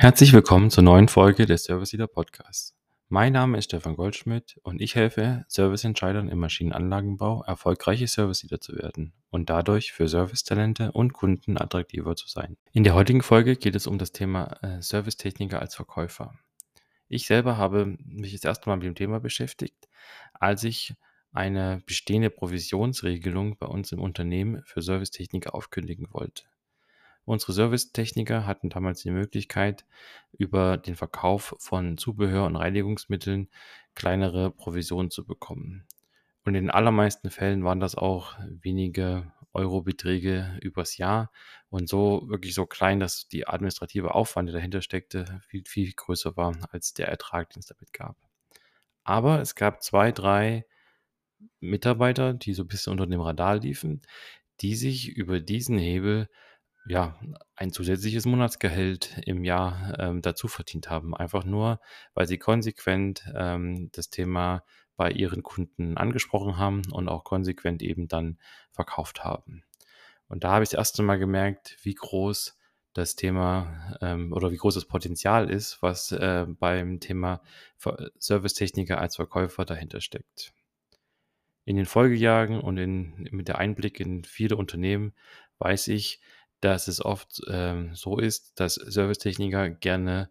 Herzlich willkommen zur neuen Folge des Service Leader Podcasts. Mein Name ist Stefan Goldschmidt und ich helfe Serviceentscheidern im Maschinenanlagenbau, erfolgreiche Service Leader zu werden und dadurch für Servicetalente und Kunden attraktiver zu sein. In der heutigen Folge geht es um das Thema äh, Servicetechniker als Verkäufer. Ich selber habe mich das erste Mal mit dem Thema beschäftigt, als ich eine bestehende Provisionsregelung bei uns im Unternehmen für Servicetechniker aufkündigen wollte. Unsere Servicetechniker hatten damals die Möglichkeit, über den Verkauf von Zubehör und Reinigungsmitteln kleinere Provisionen zu bekommen. Und in den allermeisten Fällen waren das auch wenige Eurobeträge übers Jahr und so wirklich so klein, dass die administrative Aufwand, der dahinter steckte, viel, viel größer war als der Ertrag, den es damit gab. Aber es gab zwei, drei Mitarbeiter, die so ein bisschen unter dem Radar liefen, die sich über diesen Hebel ja, ein zusätzliches Monatsgehalt im Jahr ähm, dazu verdient haben. Einfach nur, weil sie konsequent ähm, das Thema bei ihren Kunden angesprochen haben und auch konsequent eben dann verkauft haben. Und da habe ich das erste Mal gemerkt, wie groß das Thema ähm, oder wie groß das Potenzial ist, was äh, beim Thema Servicetechniker als Verkäufer dahinter steckt. In den Folgejahren und in, mit der Einblick in viele Unternehmen weiß ich, dass es oft ähm, so ist, dass Servicetechniker gerne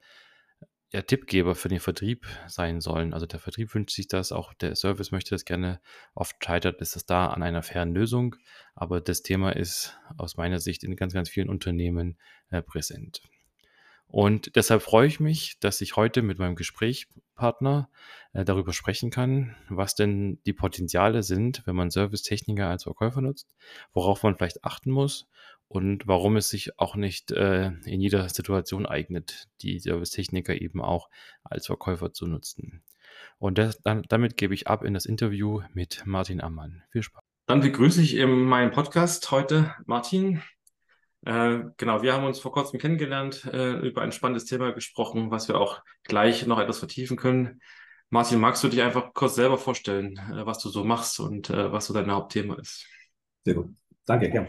ja, Tippgeber für den Vertrieb sein sollen. Also der Vertrieb wünscht sich das, auch der Service möchte das gerne. Oft scheitert es da an einer fairen Lösung, aber das Thema ist aus meiner Sicht in ganz, ganz vielen Unternehmen äh, präsent. Und deshalb freue ich mich, dass ich heute mit meinem Gesprächspartner äh, darüber sprechen kann, was denn die Potenziale sind, wenn man Servicetechniker als Verkäufer nutzt, worauf man vielleicht achten muss und warum es sich auch nicht äh, in jeder Situation eignet, die Servicetechniker eben auch als Verkäufer zu nutzen. Und das, dann, damit gebe ich ab in das Interview mit Martin Ammann. Viel Spaß. Dann begrüße ich in meinem Podcast heute Martin. Äh, genau, wir haben uns vor kurzem kennengelernt, äh, über ein spannendes Thema gesprochen, was wir auch gleich noch etwas vertiefen können. Martin, magst du dich einfach kurz selber vorstellen, äh, was du so machst und äh, was so dein Hauptthema ist? Sehr gut. Danke, gern.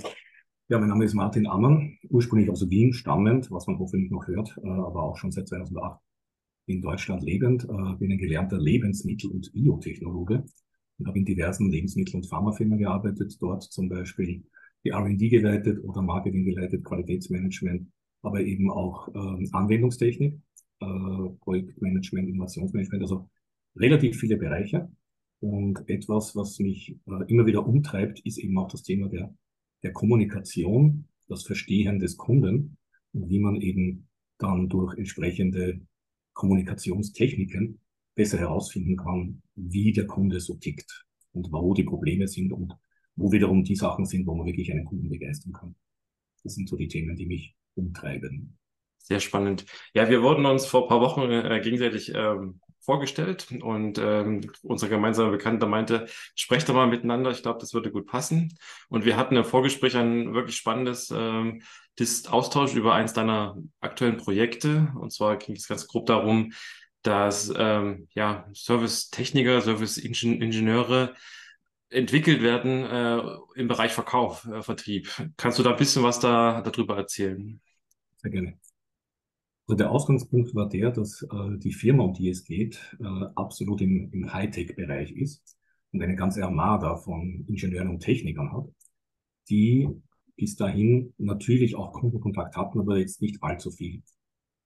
Ja, mein Name ist Martin Ammann, ursprünglich aus Wien stammend, was man hoffentlich noch hört, äh, aber auch schon seit 2008 in Deutschland lebend. Äh, bin ein gelernter Lebensmittel- und Biotechnologe und habe in diversen Lebensmittel- und Pharmafirmen gearbeitet, dort zum Beispiel die R&D geleitet oder Marketing geleitet, Qualitätsmanagement, aber eben auch äh, Anwendungstechnik, äh, Projektmanagement, Innovationsmanagement, also relativ viele Bereiche. Und etwas, was mich immer wieder umtreibt, ist eben auch das Thema der, der Kommunikation, das Verstehen des Kunden und wie man eben dann durch entsprechende Kommunikationstechniken besser herausfinden kann, wie der Kunde so tickt und wo die Probleme sind und wo wiederum die Sachen sind, wo man wirklich einen Kunden begeistern kann. Das sind so die Themen, die mich umtreiben. Sehr spannend. Ja, wir wurden uns vor ein paar Wochen äh, gegenseitig ähm, vorgestellt und ähm, unser gemeinsamer Bekannter meinte, sprecht doch mal miteinander, ich glaube, das würde gut passen. Und wir hatten im Vorgespräch ein wirklich spannendes ähm, Austausch über eins deiner aktuellen Projekte. Und zwar ging es ganz grob darum, dass ähm, ja, Service-Techniker, Service-Ingenieure entwickelt werden äh, im Bereich Verkauf, äh, Vertrieb. Kannst du da ein bisschen was da darüber erzählen? Sehr gerne. Also der Ausgangspunkt war der, dass äh, die Firma, um die es geht, äh, absolut im, im Hightech-Bereich ist und eine ganze Armada von Ingenieuren und Technikern hat, die bis dahin natürlich auch Kundenkontakt hatten, aber jetzt nicht allzu viel.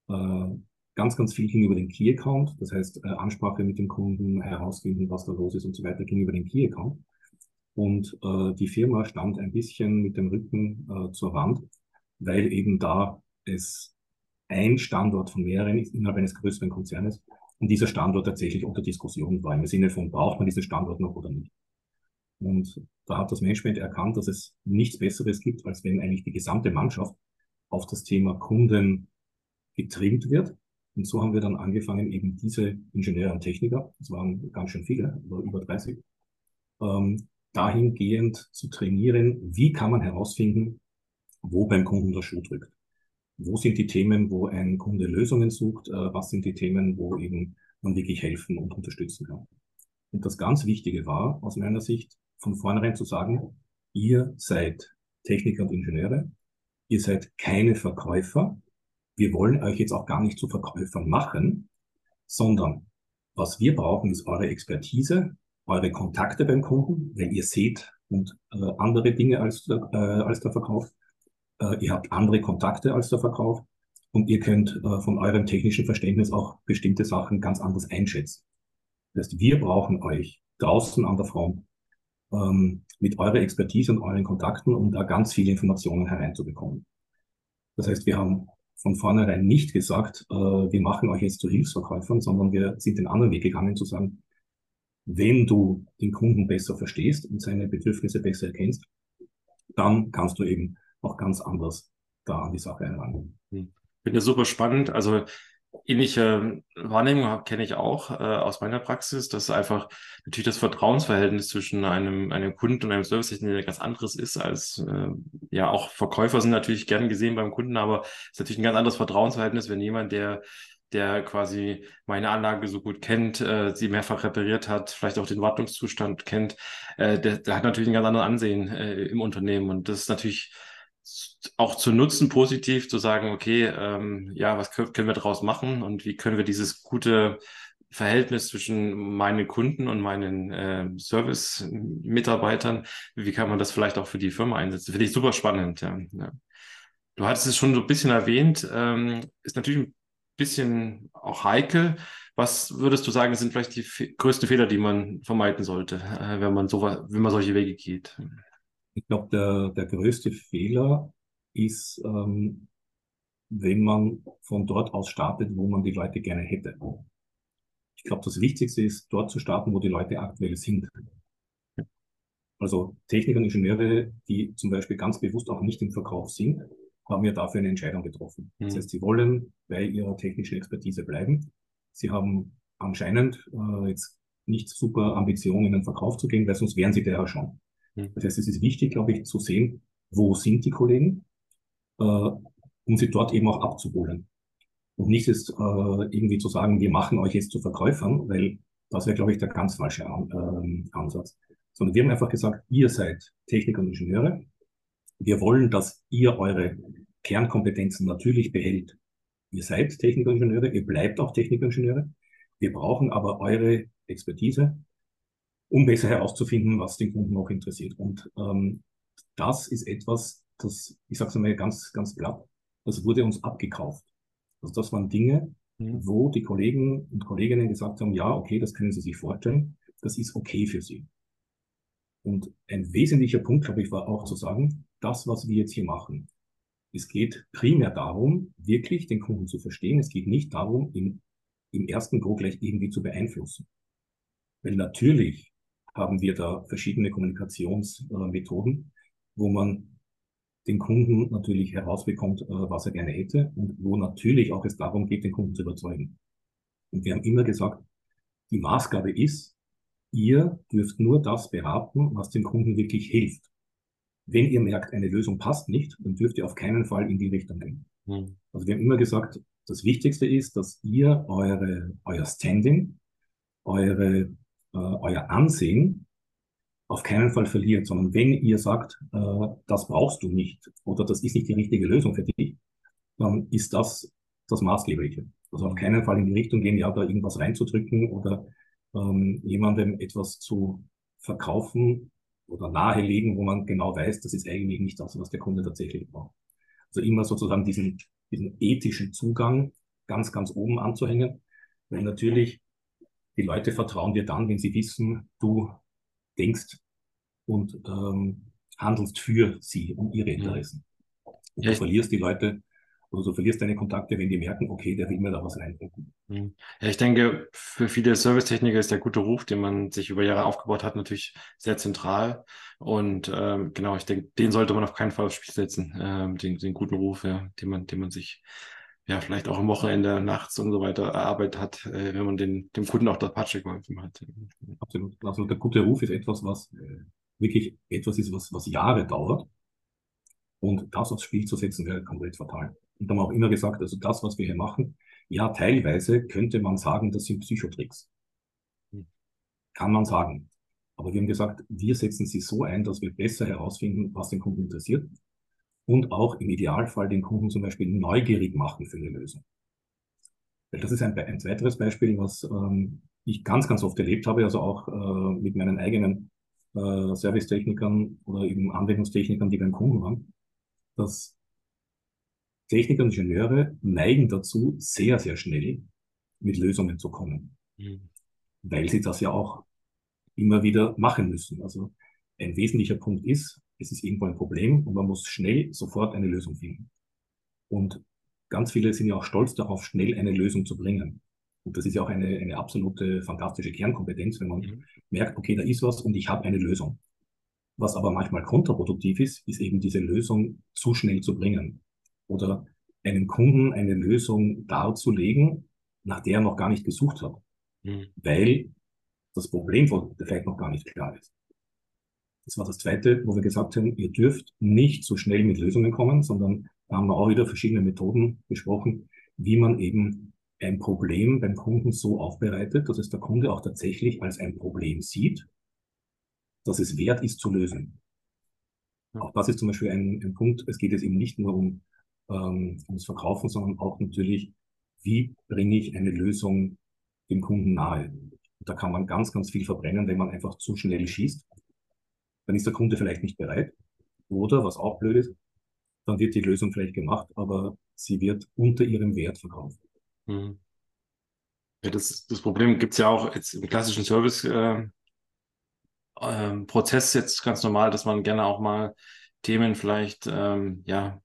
Äh, ganz, ganz viel ging über den Key Account, das heißt äh, Ansprache mit dem Kunden, herausfinden, was da los ist und so weiter, ging über den Key Account. Und äh, die Firma stand ein bisschen mit dem Rücken äh, zur Wand, weil eben da es ein Standort von mehreren ist innerhalb eines größeren Konzernes und dieser Standort tatsächlich unter Diskussion war, im Sinne von, braucht man diesen Standort noch oder nicht. Und da hat das Management erkannt, dass es nichts Besseres gibt, als wenn eigentlich die gesamte Mannschaft auf das Thema Kunden getrimmt wird. Und so haben wir dann angefangen, eben diese Ingenieure und Techniker, das waren ganz schön viele, über 30, ähm, dahingehend zu trainieren, wie kann man herausfinden, wo beim Kunden der Schuh drückt. Wo sind die Themen, wo ein Kunde Lösungen sucht? Äh, was sind die Themen, wo eben man wirklich helfen und unterstützen kann? Und das ganz Wichtige war, aus meiner Sicht, von vornherein zu sagen, ihr seid Techniker und Ingenieure, ihr seid keine Verkäufer, wir wollen euch jetzt auch gar nicht zu Verkäufern machen, sondern was wir brauchen, ist eure Expertise, eure Kontakte beim Kunden, weil ihr seht und äh, andere Dinge als äh, als der Verkauf. Äh, ihr habt andere Kontakte als der Verkauf und ihr könnt äh, von eurem technischen Verständnis auch bestimmte Sachen ganz anders einschätzen. Das heißt, wir brauchen euch draußen an der Front ähm, mit eurer Expertise und euren Kontakten, um da ganz viele Informationen hereinzubekommen. Das heißt, wir haben von vornherein nicht gesagt, äh, wir machen euch jetzt zu Hilfsverkäufern, sondern wir sind den anderen Weg gegangen zu sagen, wenn du den Kunden besser verstehst und seine Bedürfnisse besser erkennst, dann kannst du eben auch ganz anders da an die Sache herangehen. Hm. Finde super spannend. Also ähnliche Wahrnehmung kenne ich auch äh, aus meiner Praxis, dass einfach natürlich das Vertrauensverhältnis zwischen einem, einem Kunden und einem Servicetechniker ganz anderes ist als, äh, ja, auch Verkäufer sind natürlich gern gesehen beim Kunden, aber es ist natürlich ein ganz anderes Vertrauensverhältnis, wenn jemand, der der quasi meine Anlage so gut kennt, äh, sie mehrfach repariert hat, vielleicht auch den Wartungszustand kennt, äh, der, der hat natürlich ein ganz anderes Ansehen äh, im Unternehmen. Und das ist natürlich auch zu nutzen, positiv zu sagen, okay, ähm, ja, was können, wir daraus machen und wie können wir dieses gute Verhältnis zwischen meinen Kunden und meinen äh, Service-Mitarbeitern, wie kann man das vielleicht auch für die Firma einsetzen? Finde ich super spannend. Ja. ja. Du hattest es schon so ein bisschen erwähnt, ähm, ist natürlich ein bisschen auch heikel. Was würdest du sagen, sind vielleicht die größten Fehler, die man vermeiden sollte, äh, wenn man so, wenn man solche Wege geht? Ich glaube, der, der größte Fehler ist, ähm, wenn man von dort aus startet, wo man die Leute gerne hätte. Ich glaube, das Wichtigste ist, dort zu starten, wo die Leute aktuell sind. Also Techniker und Ingenieure, die zum Beispiel ganz bewusst auch nicht im Verkauf sind, haben ja dafür eine Entscheidung getroffen. Mhm. Das heißt, sie wollen bei ihrer technischen Expertise bleiben. Sie haben anscheinend äh, jetzt nicht super Ambitionen, in den Verkauf zu gehen, weil sonst wären sie der ja schon. Hm. Das heißt, es ist wichtig, glaube ich, zu sehen, wo sind die Kollegen, äh, um sie dort eben auch abzuholen. Und nicht jetzt äh, irgendwie zu sagen, wir machen euch jetzt zu Verkäufern, weil das wäre, glaube ich, der ganz falsche An äh, Ansatz. Sondern wir haben einfach gesagt, ihr seid Techniker und Ingenieure. Wir wollen, dass ihr eure Kernkompetenzen natürlich behält. Ihr seid Techniker und Ingenieure, ihr bleibt auch Techniker und Ingenieure. Wir brauchen aber eure Expertise, um besser herauszufinden, was den Kunden auch interessiert. Und ähm, das ist etwas, das, ich sage es einmal ganz, ganz platt, das wurde uns abgekauft. Also das waren Dinge, mhm. wo die Kollegen und Kolleginnen gesagt haben, ja, okay, das können Sie sich vorstellen, das ist okay für Sie. Und ein wesentlicher Punkt, glaube ich, war auch zu sagen, das, was wir jetzt hier machen, es geht primär darum, wirklich den Kunden zu verstehen. Es geht nicht darum, ihn im ersten Go gleich irgendwie zu beeinflussen. Weil natürlich haben wir da verschiedene Kommunikationsmethoden, wo man den Kunden natürlich herausbekommt, äh, was er gerne hätte und wo natürlich auch es darum geht, den Kunden zu überzeugen. Und wir haben immer gesagt, die Maßgabe ist, ihr dürft nur das beraten, was dem Kunden wirklich hilft. Wenn ihr merkt, eine Lösung passt nicht, dann dürft ihr auf keinen Fall in die Richtung gehen. Mhm. Also wir haben immer gesagt, das Wichtigste ist, dass ihr eure, euer Standing, eure, äh, euer Ansehen auf keinen Fall verliert, sondern wenn ihr sagt, äh, das brauchst du nicht oder das ist nicht die richtige Lösung für dich, dann ist das das Maßgebliche. Also auf keinen Fall in die Richtung gehen, ja, da irgendwas reinzudrücken oder ähm, jemandem etwas zu verkaufen oder nahelegen, wo man genau weiß, das ist eigentlich nicht das, was der Kunde tatsächlich braucht. Also immer sozusagen diesen, diesen ethischen Zugang ganz, ganz oben anzuhängen, weil natürlich die Leute vertrauen dir dann, wenn sie wissen, du denkst und ähm, handelst für sie und ihre Interessen. Und ja, du verlierst die Leute oder du verlierst deine Kontakte, wenn die merken, okay, der will mir da was reinbringen. Mhm. Ja, ich denke, für viele Servicetechniker ist der gute Ruf, den man sich über Jahre aufgebaut hat, natürlich sehr zentral. Und ähm, genau, ich denke, den sollte man auf keinen Fall aufs Spiel setzen, ähm, den, den guten Ruf, ja, den man, den man sich ja, vielleicht auch am Wochenende, nachts und so weiter erarbeitet hat, äh, wenn man den, dem Kunden auch das Patsche geholfen hat. Absolut. Also der gute Ruf ist etwas, was äh, wirklich etwas ist, was, was Jahre dauert. Und das aufs Spiel zu setzen, wäre komplett fatal. Und da haben wir auch immer gesagt, also das, was wir hier machen, ja, teilweise könnte man sagen, das sind Psychotricks. Hm. Kann man sagen. Aber wir haben gesagt, wir setzen sie so ein, dass wir besser herausfinden, was den Kunden interessiert und auch im Idealfall den Kunden zum Beispiel neugierig machen für eine Lösung. Das ist ein, ein weiteres Beispiel, was ähm, ich ganz, ganz oft erlebt habe, also auch äh, mit meinen eigenen äh, Servicetechnikern oder eben Anwendungstechnikern, die beim Kunden waren, dass Techniker und Ingenieure neigen dazu, sehr, sehr schnell mit Lösungen zu kommen, mhm. weil sie das ja auch immer wieder machen müssen. Also ein wesentlicher Punkt ist, es ist irgendwo ein Problem und man muss schnell sofort eine Lösung finden. Und ganz viele sind ja auch stolz darauf, schnell eine Lösung zu bringen. Und das ist ja auch eine, eine absolute fantastische Kernkompetenz, wenn man mhm. merkt, okay, da ist was und ich habe eine Lösung. Was aber manchmal kontraproduktiv ist, ist eben diese Lösung zu schnell zu bringen. Oder einem Kunden eine Lösung darzulegen, nach der er noch gar nicht gesucht hat. Mhm. Weil das Problem vielleicht noch gar nicht klar ist. Das war das Zweite, wo wir gesagt haben, ihr dürft nicht so schnell mit Lösungen kommen, sondern da haben wir auch wieder verschiedene Methoden besprochen, wie man eben ein Problem beim Kunden so aufbereitet, dass es der Kunde auch tatsächlich als ein Problem sieht, dass es wert ist zu lösen. Auch das ist zum Beispiel ein, ein Punkt. Es geht jetzt eben nicht nur um ähm, ums Verkaufen, sondern auch natürlich, wie bringe ich eine Lösung dem Kunden nahe. Und da kann man ganz, ganz viel verbrennen, wenn man einfach zu schnell schießt. Dann ist der Kunde vielleicht nicht bereit. Oder, was auch blöd ist, dann wird die Lösung vielleicht gemacht, aber sie wird unter ihrem Wert verkauft. Mhm. Ja, das, das Problem gibt es ja auch jetzt im klassischen Service. Äh, äh, jetzt ganz normal, dass man gerne auch mal Themen vielleicht ähm, ja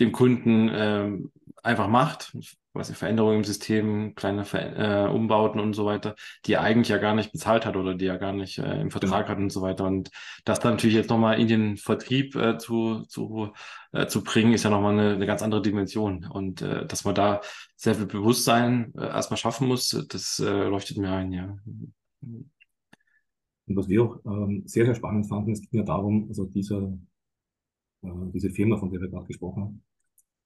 dem Kunden ähm, einfach macht, was Veränderungen im System, kleine Ver äh, Umbauten und so weiter, die er eigentlich ja gar nicht bezahlt hat oder die er gar nicht äh, im Vertrag hat und so weiter. Und das dann natürlich jetzt nochmal in den Vertrieb äh, zu, zu, äh, zu bringen, ist ja nochmal eine, eine ganz andere Dimension. Und äh, dass man da sehr viel Bewusstsein äh, erstmal schaffen muss, das äh, leuchtet mir ein, ja. Und was wir auch ähm, sehr, sehr spannend fanden, es ging ja darum, also diese, äh, diese Firma, von der wir gerade gesprochen haben,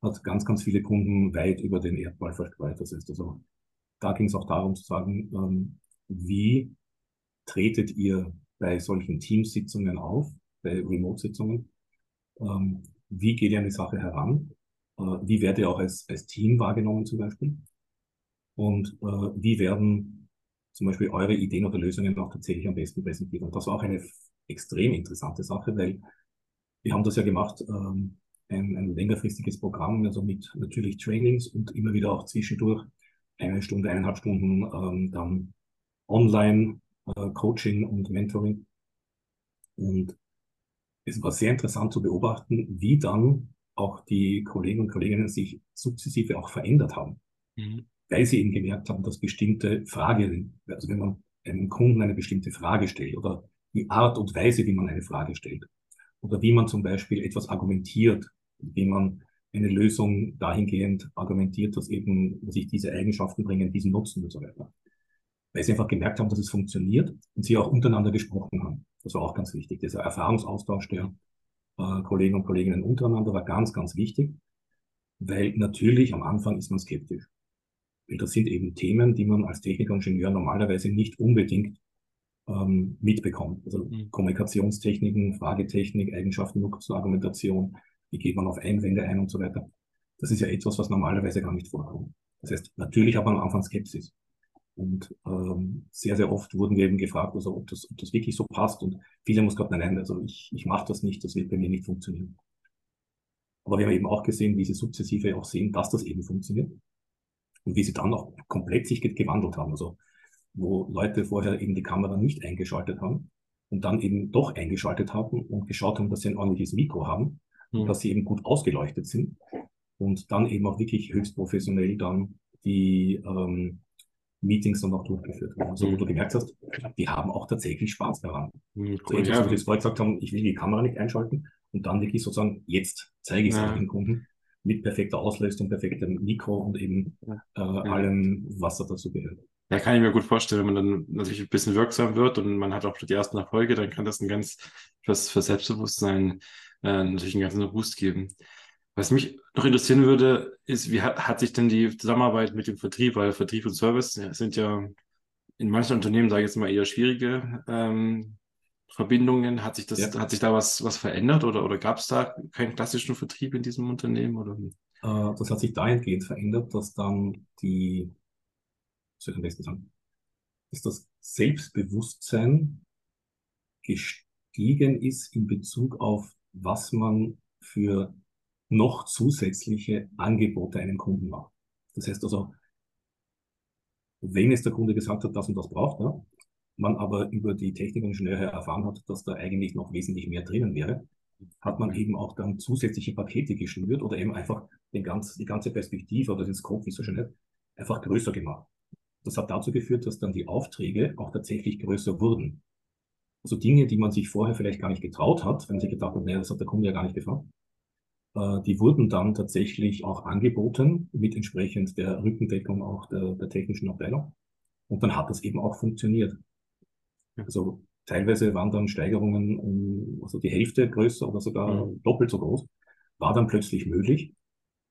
hat ganz, ganz viele Kunden weit über den Erdball verstreut. Das heißt also, da ging es auch darum zu sagen, ähm, wie tretet ihr bei solchen Teamsitzungen auf, bei Remote-Sitzungen? Ähm, wie geht ihr an die Sache heran? Äh, wie werdet ihr auch als, als Team wahrgenommen zum Beispiel? Und äh, wie werden zum Beispiel eure Ideen oder Lösungen auch tatsächlich am besten präsentiert? Und das war auch eine extrem interessante Sache, weil wir haben das ja gemacht, ähm, ein, ein längerfristiges Programm, also mit natürlich Trainings und immer wieder auch zwischendurch eine Stunde, eineinhalb Stunden ähm, dann online äh, Coaching und Mentoring. Und es war sehr interessant zu beobachten, wie dann auch die Kollegen und Kolleginnen sich sukzessive auch verändert haben. Mhm. Weil sie eben gemerkt haben, dass bestimmte Fragen, also wenn man einem Kunden eine bestimmte Frage stellt oder die Art und Weise, wie man eine Frage stellt oder wie man zum Beispiel etwas argumentiert, wie man eine Lösung dahingehend argumentiert, dass eben sich diese Eigenschaften bringen, diesen Nutzen und so weiter. Weil sie einfach gemerkt haben, dass es funktioniert und sie auch untereinander gesprochen haben. Das war auch ganz wichtig. Dieser Erfahrungsaustausch der äh, Kollegen und Kolleginnen untereinander war ganz, ganz wichtig, weil natürlich am Anfang ist man skeptisch. Weil das sind eben Themen, die man als Techniker und Ingenieur normalerweise nicht unbedingt ähm, mitbekommt. Also mhm. Kommunikationstechniken, Fragetechnik, Eigenschaften, Argumentation, wie geht man auf Einwände ein und so weiter. Das ist ja etwas, was normalerweise gar nicht vorkommt. Das heißt, natürlich hat man am Anfang Skepsis. Und ähm, sehr, sehr oft wurden wir eben gefragt, also ob das, ob das wirklich so passt. Und viele haben uns gesagt, nein, nein, also ich, ich mache das nicht, das wird bei mir nicht funktionieren. Aber wir haben eben auch gesehen, wie sie sukzessive auch sehen, dass das eben funktioniert. Und wie sie dann auch komplett sich gewandelt haben. Also wo Leute vorher eben die Kamera nicht eingeschaltet haben und dann eben doch eingeschaltet haben und geschaut haben, dass sie ein ordentliches Mikro haben mhm. dass sie eben gut ausgeleuchtet sind und dann eben auch wirklich höchst professionell dann die ähm, Meetings dann auch durchgeführt haben. Also wo du gemerkt hast, die haben auch tatsächlich Spaß daran. Mhm, cool, so, ja. wie wir vorher gesagt haben, ich will die Kamera nicht einschalten und dann wirklich sozusagen, jetzt zeige ich es ja. den Kunden mit perfekter Auslösung, perfektem Mikro und eben äh, ja. allem, was da dazu gehört. Ja, kann ich mir gut vorstellen, wenn man dann natürlich ein bisschen wirksam wird und man hat auch die ersten Erfolge, dann kann das ein ganz fürs, für Selbstbewusstsein äh, natürlich einen ganzen Boost geben. Was mich noch interessieren würde, ist, wie hat, hat sich denn die Zusammenarbeit mit dem Vertrieb, weil Vertrieb und Service sind ja in manchen Unternehmen, sage ich jetzt mal, eher schwierige ähm, Verbindungen? Hat sich das, ja. hat sich da was, was verändert oder, oder gab es da keinen klassischen Vertrieb in diesem Unternehmen? Oder? Äh, das hat sich dahingehend verändert, dass dann die, soll ich am besten sagen, dass das Selbstbewusstsein gestiegen ist in Bezug auf, was man für noch zusätzliche Angebote einem Kunden macht. Das heißt also, wenn es der Kunde gesagt hat, das und das braucht er, man aber über die Technik erfahren hat, dass da eigentlich noch wesentlich mehr drinnen wäre, hat man eben auch dann zusätzliche Pakete geschnürt oder eben einfach den ganz, die ganze Perspektive oder den Scope, wie so schön nennt, einfach größer gemacht. Das hat dazu geführt, dass dann die Aufträge auch tatsächlich größer wurden. Also Dinge, die man sich vorher vielleicht gar nicht getraut hat, wenn sich gedacht hat, naja, das hat der Kunde ja gar nicht gefragt, äh, die wurden dann tatsächlich auch angeboten mit entsprechend der Rückendeckung auch der, der technischen Abteilung. Und dann hat das eben auch funktioniert. Also teilweise waren dann Steigerungen um also die Hälfte größer oder sogar mhm. doppelt so groß, war dann plötzlich möglich,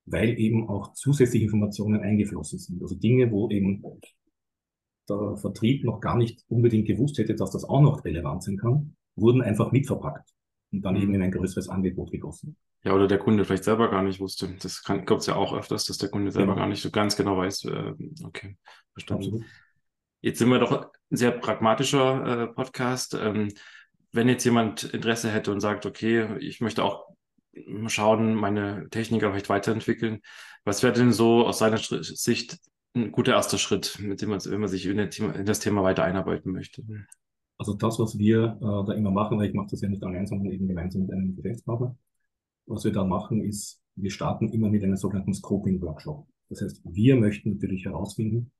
weil eben auch zusätzliche Informationen eingeflossen sind. Also Dinge, wo eben der Vertrieb noch gar nicht unbedingt gewusst hätte, dass das auch noch relevant sein kann, wurden einfach mitverpackt und dann mhm. eben in ein größeres Angebot gegossen. Ja, oder der Kunde vielleicht selber gar nicht wusste. Das gibt es ja auch öfters, dass der Kunde selber genau. gar nicht so ganz genau weiß. Äh, okay, verstanden. Jetzt sind wir doch ein sehr pragmatischer äh, Podcast. Ähm, wenn jetzt jemand Interesse hätte und sagt, okay, ich möchte auch schauen, meine Technik vielleicht weiterentwickeln, was wäre denn so aus seiner Sicht ein guter erster Schritt, mit dem man, wenn man sich in, in das Thema weiter einarbeiten möchte? Also das, was wir äh, da immer machen, weil ich mache das ja nicht allein, sondern eben gemeinsam mit einem Geschäftspartner. Was wir da machen, ist, wir starten immer mit einem sogenannten Scoping-Workshop. Das heißt, wir möchten natürlich herausfinden,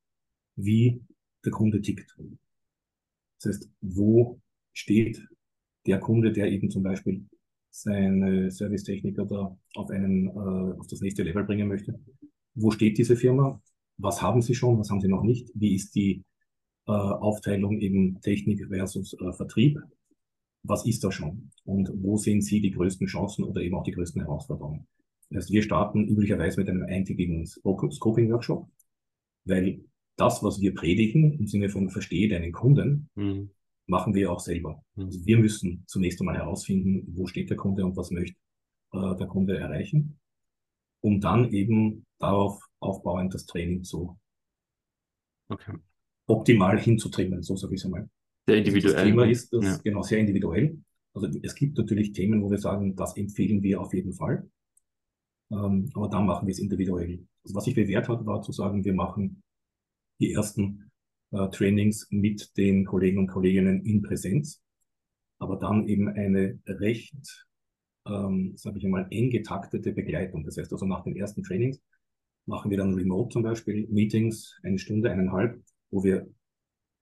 wie der Kunde tickt. Das heißt, wo steht der Kunde, der eben zum Beispiel seine Servicetechniker da auf einen, äh, auf das nächste Level bringen möchte. Wo steht diese Firma? Was haben sie schon? Was haben sie noch nicht? Wie ist die äh, Aufteilung eben Technik versus äh, Vertrieb? Was ist da schon? Und wo sehen Sie die größten Chancen oder eben auch die größten Herausforderungen? Das heißt, wir starten üblicherweise mit einem eintägigen Scoping-Workshop, weil das, was wir predigen, im Sinne von verstehe deinen Kunden, mhm. machen wir auch selber. Mhm. Also wir müssen zunächst einmal herausfinden, wo steht der Kunde und was möchte äh, der Kunde erreichen, um dann eben darauf aufbauend das Training zu okay. optimal hinzutrimmen, so sage ich es einmal. Sehr individuell. Das Thema ist das, ja. genau sehr individuell. Also es gibt natürlich Themen, wo wir sagen, das empfehlen wir auf jeden Fall. Ähm, aber dann machen wir es individuell. Also was sich bewährt hat, war zu sagen, wir machen die ersten äh, Trainings mit den Kollegen und Kolleginnen in Präsenz, aber dann eben eine recht, ähm, sage ich einmal, eng getaktete Begleitung. Das heißt also nach den ersten Trainings machen wir dann remote zum Beispiel Meetings, eine Stunde, eineinhalb, wo wir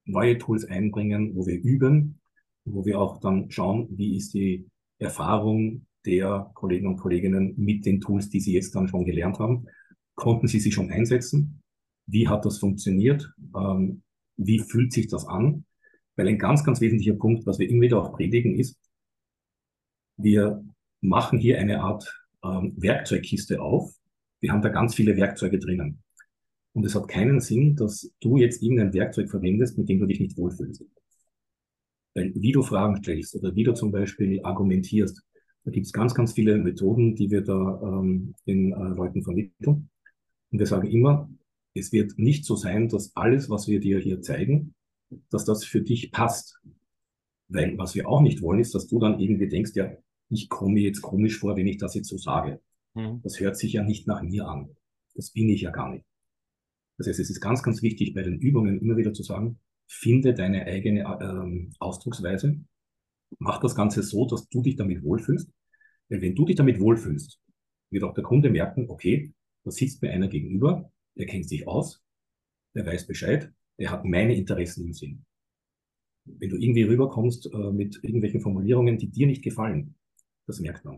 neue Tools einbringen, wo wir üben, wo wir auch dann schauen, wie ist die Erfahrung der Kollegen und Kolleginnen mit den Tools, die sie jetzt dann schon gelernt haben. Konnten sie sie schon einsetzen? Wie hat das funktioniert? Ähm, wie fühlt sich das an? Weil ein ganz, ganz wesentlicher Punkt, was wir immer wieder auch predigen, ist, wir machen hier eine Art ähm, Werkzeugkiste auf. Wir haben da ganz viele Werkzeuge drinnen. Und es hat keinen Sinn, dass du jetzt irgendein Werkzeug verwendest, mit dem du dich nicht wohlfühlst. Weil wie du Fragen stellst oder wie du zum Beispiel argumentierst, da gibt es ganz, ganz viele Methoden, die wir da ähm, den äh, Leuten vermitteln. Und wir sagen immer, es wird nicht so sein, dass alles, was wir dir hier zeigen, dass das für dich passt. Weil was wir auch nicht wollen, ist, dass du dann irgendwie denkst, ja, ich komme jetzt komisch vor, wenn ich das jetzt so sage. Mhm. Das hört sich ja nicht nach mir an. Das bin ich ja gar nicht. Das heißt, es ist ganz, ganz wichtig bei den Übungen immer wieder zu sagen, finde deine eigene ähm, Ausdrucksweise, mach das Ganze so, dass du dich damit wohlfühlst. Weil wenn du dich damit wohlfühlst, wird auch der Kunde merken, okay, da sitzt mir einer gegenüber, der kennt sich aus, der weiß Bescheid, der hat meine Interessen im Sinn. Wenn du irgendwie rüberkommst äh, mit irgendwelchen Formulierungen, die dir nicht gefallen, das merkt man.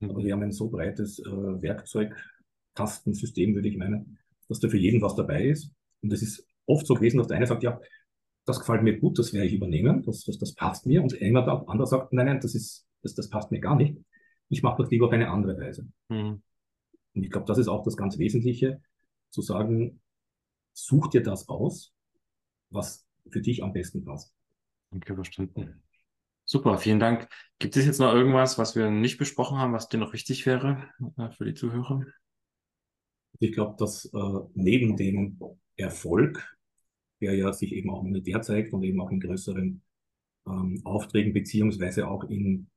Aber wir haben ein so breites äh, Werkzeugkastensystem, würde ich meinen, dass da für jeden was dabei ist. Und es ist oft so gewesen, dass der eine sagt, ja, das gefällt mir gut, das werde ich übernehmen, das, das, das passt mir. Und jemand anderer sagt, nein, nein, das, ist, das, das passt mir gar nicht. Ich mache das lieber auf eine andere Weise. Mhm. Und ich glaube, das ist auch das ganz Wesentliche, zu sagen, such dir das aus, was für dich am besten passt. Okay, verstanden. Super, vielen Dank. Gibt es jetzt noch irgendwas, was wir nicht besprochen haben, was dir noch wichtig wäre äh, für die Zuhörer? Ich glaube, dass äh, neben dem Erfolg, der ja sich eben auch monetär zeigt und eben auch in größeren ähm, Aufträgen beziehungsweise auch in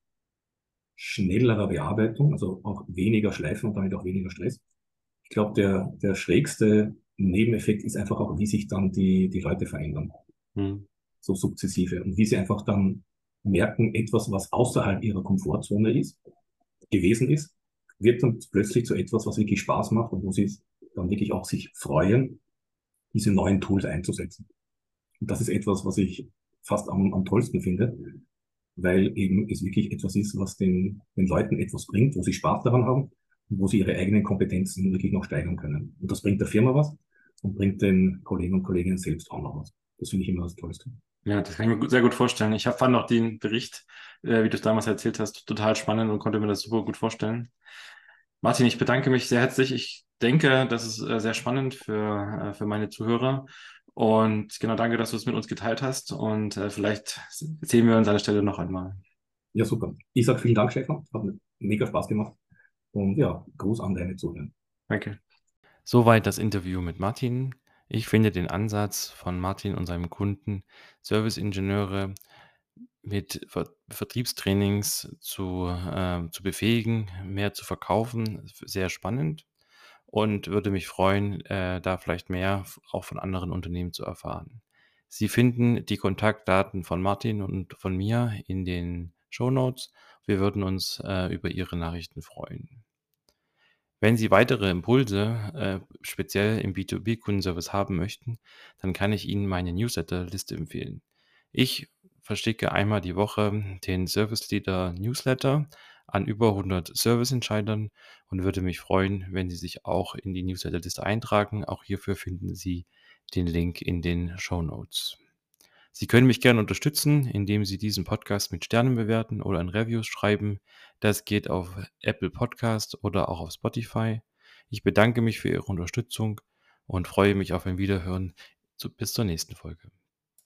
schnellerer Bearbeitung, also auch weniger Schleifen und damit auch weniger Stress. Ich glaube, der, der schrägste Nebeneffekt ist einfach auch, wie sich dann die, die Leute verändern. Hm. So sukzessive. Und wie sie einfach dann merken, etwas, was außerhalb ihrer Komfortzone ist, gewesen ist, wird dann plötzlich zu etwas, was wirklich Spaß macht und wo sie dann wirklich auch sich freuen, diese neuen Tools einzusetzen. Und das ist etwas, was ich fast am, am tollsten finde, weil eben es wirklich etwas ist, was den, den Leuten etwas bringt, wo sie Spaß daran haben und wo sie ihre eigenen Kompetenzen wirklich noch steigern können. Und das bringt der Firma was und bringt den Kollegen und Kolleginnen selbst auch noch was. Das finde ich immer das Tollste. Ja, das kann ich mir sehr gut vorstellen. Ich fand auch den Bericht, äh, wie du es damals erzählt hast, total spannend und konnte mir das super gut vorstellen. Martin, ich bedanke mich sehr herzlich. Ich denke, das ist äh, sehr spannend für, äh, für meine Zuhörer. Und genau, danke, dass du es mit uns geteilt hast. Und äh, vielleicht sehen wir uns an der Stelle noch einmal. Ja, super. Ich sage vielen Dank, Stefan. Hat mir mega Spaß gemacht. Und ja, Gruß an deine Zuhörer. Danke. Soweit das Interview mit Martin. Ich finde den Ansatz von Martin und seinem Kunden, Serviceingenieure mit Ver Vertriebstrainings zu, äh, zu befähigen, mehr zu verkaufen, sehr spannend und würde mich freuen, äh, da vielleicht mehr auch von anderen Unternehmen zu erfahren. Sie finden die Kontaktdaten von Martin und von mir in den Show Notes. Wir würden uns äh, über Ihre Nachrichten freuen. Wenn Sie weitere Impulse, äh, speziell im B2B-Kundenservice haben möchten, dann kann ich Ihnen meine Newsletter-Liste empfehlen. Ich verschicke einmal die Woche den Service Leader Newsletter an über 100 Serviceentscheidern und würde mich freuen, wenn Sie sich auch in die Newsletterliste eintragen. Auch hierfür finden Sie den Link in den Show Notes. Sie können mich gerne unterstützen, indem Sie diesen Podcast mit Sternen bewerten oder ein Reviews schreiben. Das geht auf Apple Podcast oder auch auf Spotify. Ich bedanke mich für Ihre Unterstützung und freue mich auf ein Wiederhören. Bis zur nächsten Folge.